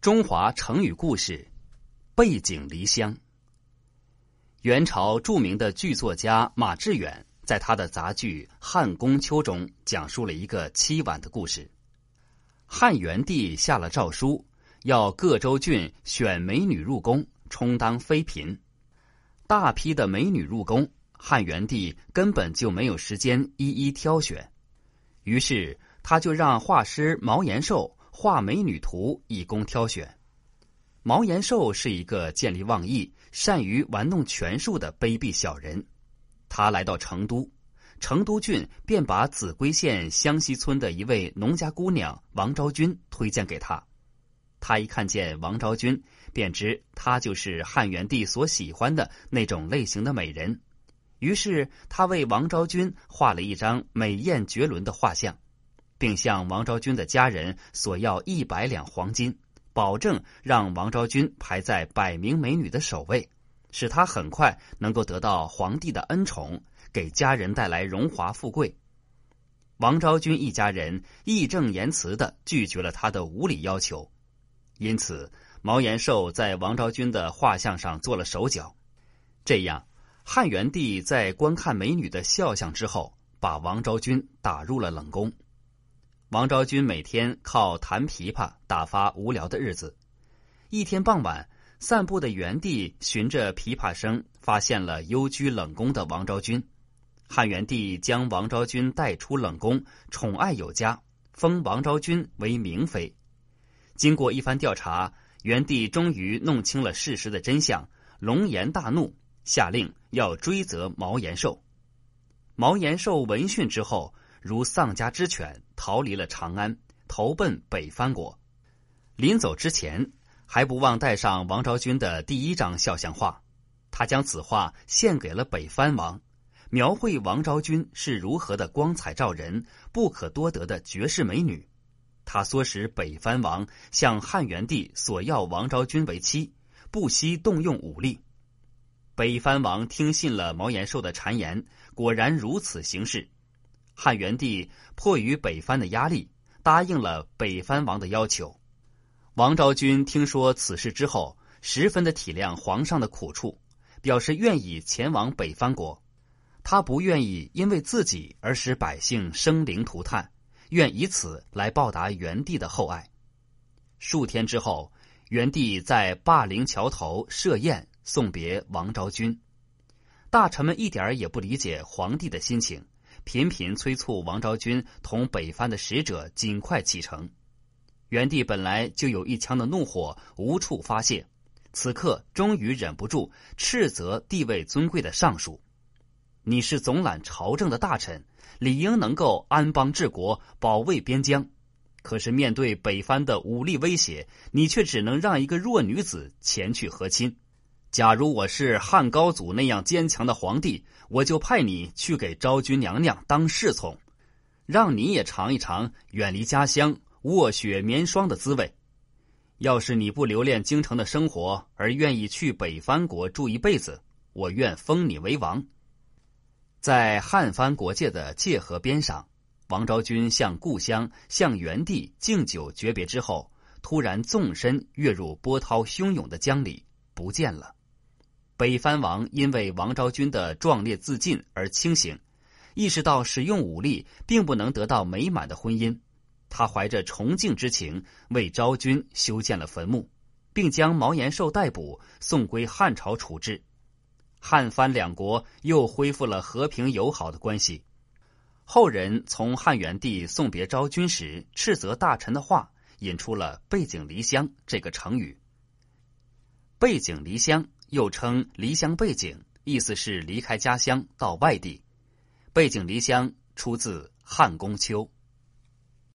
中华成语故事：背井离乡。元朝著名的剧作家马致远在他的杂剧《汉宫秋》中讲述了一个凄婉的故事。汉元帝下了诏书，要各州郡选美女入宫，充当妃嫔。大批的美女入宫，汉元帝根本就没有时间一一挑选，于是他就让画师毛延寿。画美女图以供挑选。毛延寿是一个见利忘义、善于玩弄权术的卑鄙小人。他来到成都，成都郡便把秭归县湘西村的一位农家姑娘王昭君推荐给他。他一看见王昭君，便知她就是汉元帝所喜欢的那种类型的美人。于是他为王昭君画了一张美艳绝伦的画像。并向王昭君的家人索要一百两黄金，保证让王昭君排在百名美女的首位，使她很快能够得到皇帝的恩宠，给家人带来荣华富贵。王昭君一家人义正言辞的拒绝了他的无理要求，因此毛延寿在王昭君的画像上做了手脚。这样，汉元帝在观看美女的肖像之后，把王昭君打入了冷宫。王昭君每天靠弹琵琶打发无聊的日子。一天傍晚，散步的元帝循着琵琶声，发现了幽居冷宫的王昭君。汉元帝将王昭君带出冷宫，宠爱有加，封王昭君为明妃。经过一番调查，元帝终于弄清了事实的真相，龙颜大怒，下令要追责毛延寿。毛延寿闻讯之后。如丧家之犬，逃离了长安，投奔北藩国。临走之前，还不忘带上王昭君的第一张肖像画。他将此画献给了北藩王，描绘王昭君是如何的光彩照人、不可多得的绝世美女。他唆使北藩王向汉元帝索要王昭君为妻，不惜动用武力。北藩王听信了毛延寿的谗言，果然如此行事。汉元帝迫于北藩的压力，答应了北藩王的要求。王昭君听说此事之后，十分的体谅皇上的苦处，表示愿意前往北藩国。他不愿意因为自己而使百姓生灵涂炭，愿以此来报答元帝的厚爱。数天之后，元帝在霸陵桥头设宴送别王昭君，大臣们一点儿也不理解皇帝的心情。频频催促王昭君同北藩的使者尽快启程。元帝本来就有一腔的怒火无处发泄，此刻终于忍不住斥责地位尊贵的尚书：“你是总揽朝政的大臣，理应能够安邦治国、保卫边疆。可是面对北藩的武力威胁，你却只能让一个弱女子前去和亲。”假如我是汉高祖那样坚强的皇帝，我就派你去给昭君娘娘当侍从，让你也尝一尝远离家乡、卧雪绵霜的滋味。要是你不留恋京城的生活，而愿意去北藩国住一辈子，我愿封你为王。在汉藩国界的界河边上，王昭君向故乡、向元帝敬酒诀别之后，突然纵身跃入波涛汹涌的江里，不见了。北藩王因为王昭君的壮烈自尽而清醒，意识到使用武力并不能得到美满的婚姻。他怀着崇敬之情，为昭君修建了坟墓，并将毛延寿逮捕，送归汉朝处置。汉藩两国又恢复了和平友好的关系。后人从汉元帝送别昭君时斥责大臣的话，引出了“背井离乡”这个成语。背井离乡。又称离乡背井，意思是离开家乡到外地。背井离乡出自《汉宫秋》。